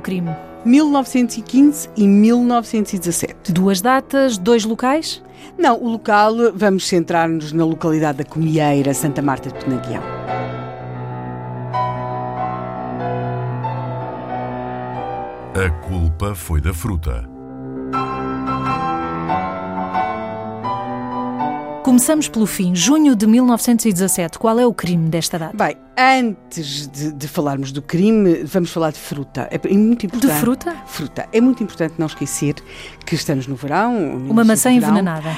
crime? 1915 e 1917. Duas datas, dois locais? Não, o local, vamos centrar-nos na localidade da Comieira, Santa Marta de Penaguião. A culpa foi da fruta. Começamos pelo fim, junho de 1917. Qual é o crime desta data? Bem, antes de, de falarmos do crime, vamos falar de fruta. É muito importante. De fruta? Fruta. É muito importante não esquecer que estamos no verão. Uma maçã envenenada.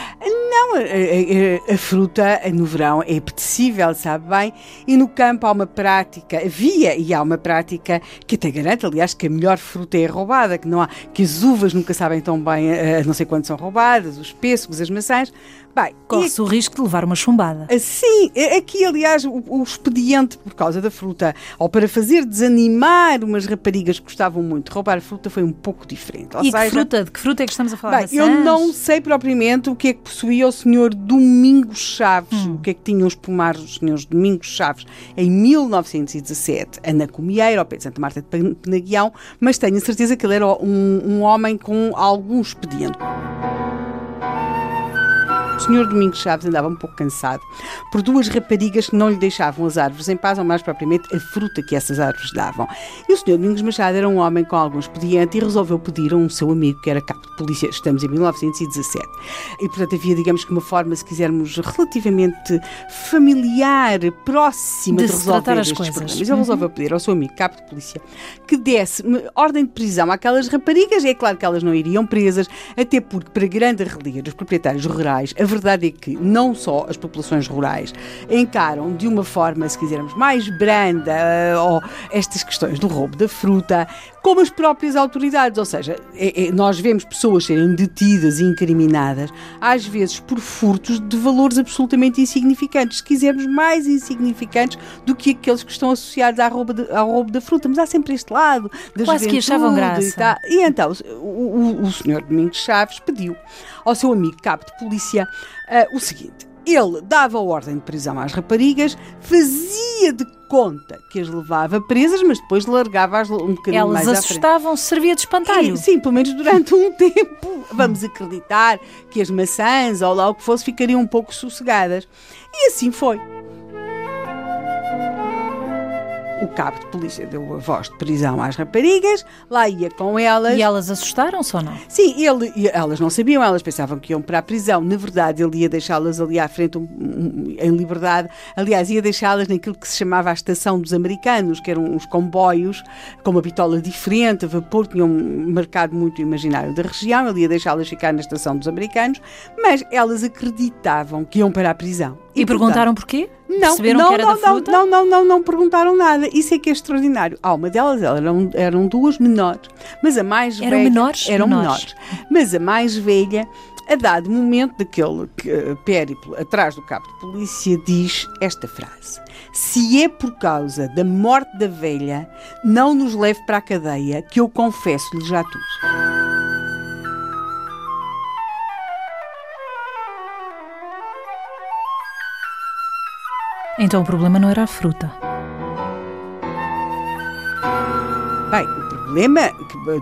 Não, a, a, a, fruta no verão é apetecível, sabe bem? E no campo há uma prática, havia e há uma prática que até garante, aliás, que a melhor fruta é roubada, que não há, que as uvas nunca sabem tão bem, a, não sei quando são roubadas, os pêssegos, as maçãs. Bem, Corre-se o risco de levar uma chumbada. Sim, aqui, aliás, o, o, expediente por causa da fruta, ou para fazer desanimar umas raparigas que gostavam muito de roubar fruta, foi um pouco diferente. Ou e seja, que fruta? De que fruta é que estamos a falar? Bem, eu não sei propriamente o que é que possuía o senhor Domingos Chaves, hum. o que é que tinham os pomares dos senhores Domingos Chaves em 1917, na Comieira, ao pé de Santa Marta de Penaguião, mas tenho a certeza que ele era um, um homem com algum expediente. O senhor Domingos Chaves andava um pouco cansado por duas raparigas que não lhe deixavam as árvores em paz, ou mais propriamente a fruta que essas árvores davam. E o senhor Domingos Machado era um homem com algum expediente e resolveu pedir a um seu amigo, que era cabo de polícia, estamos em 1917. E, portanto, havia, digamos que uma forma, se quisermos, relativamente familiar, próxima de, de resolver as coisas. problemas. Ele uhum. resolveu pedir ao seu amigo, cabo de polícia, que desse ordem de prisão àquelas raparigas. E é claro que elas não iriam presas, até porque, para grande relia dos proprietários rurais, a verdade é que não só as populações rurais encaram de uma forma, se quisermos, mais branda uh, ou estas questões do roubo da fruta, como as próprias autoridades. Ou seja, é, é, nós vemos pessoas serem detidas e incriminadas, às vezes por furtos de valores absolutamente insignificantes, se quisermos, mais insignificantes do que aqueles que estão associados ao roubo, de, ao roubo da fruta. Mas há sempre este lado da Quase que achavam graça. E, e então, o, o, o senhor Domingos Chaves pediu ao seu amigo cabo de polícia uh, o seguinte. Ele dava ordem de prisão às raparigas, fazia de conta que as levava presas, mas depois largava-as um bocadinho Elas mais à frente. Elas assustavam, servia de espantalho. E, sim, pelo menos durante um tempo. Vamos acreditar que as maçãs ou lá o que fosse ficariam um pouco sossegadas. E assim foi o cabo de polícia deu a voz de prisão às raparigas, lá ia com elas. E elas assustaram-se ou não? Sim, ele, elas não sabiam, elas pensavam que iam para a prisão. Na verdade, ele ia deixá-las ali à frente um, um, em liberdade. Aliás, ia deixá-las naquilo que se chamava a estação dos americanos, que eram uns comboios com uma bitola diferente, a vapor, tinham um mercado muito imaginário da região. Ele ia deixá-las ficar na estação dos americanos, mas elas acreditavam que iam para a prisão. E, e perguntaram porquê? Não, não, que era não, da fruta? Não, não, não, não perguntaram nada. Isso é que é extraordinário. Ah, uma delas eram, eram duas menores, mas a mais eram velha. Menores? Eram menores? menores. Mas a mais velha, a dado momento daquele uh, périplo atrás do cabo de polícia, diz esta frase: Se é por causa da morte da velha, não nos leve para a cadeia, que eu confesso-lhe já tudo. Então o problema não era a fruta. Bem, o problema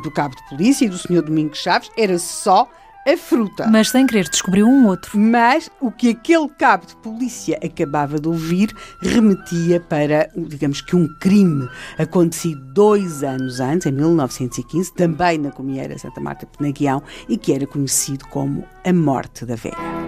do cabo de polícia e do senhor Domingos Chaves era só a fruta. Mas sem querer descobriu um outro. Mas o que aquele cabo de polícia acabava de ouvir remetia para, digamos que, um crime acontecido dois anos antes, em 1915, também na Comieira Santa Marta Penaguião, e que era conhecido como a Morte da Velha.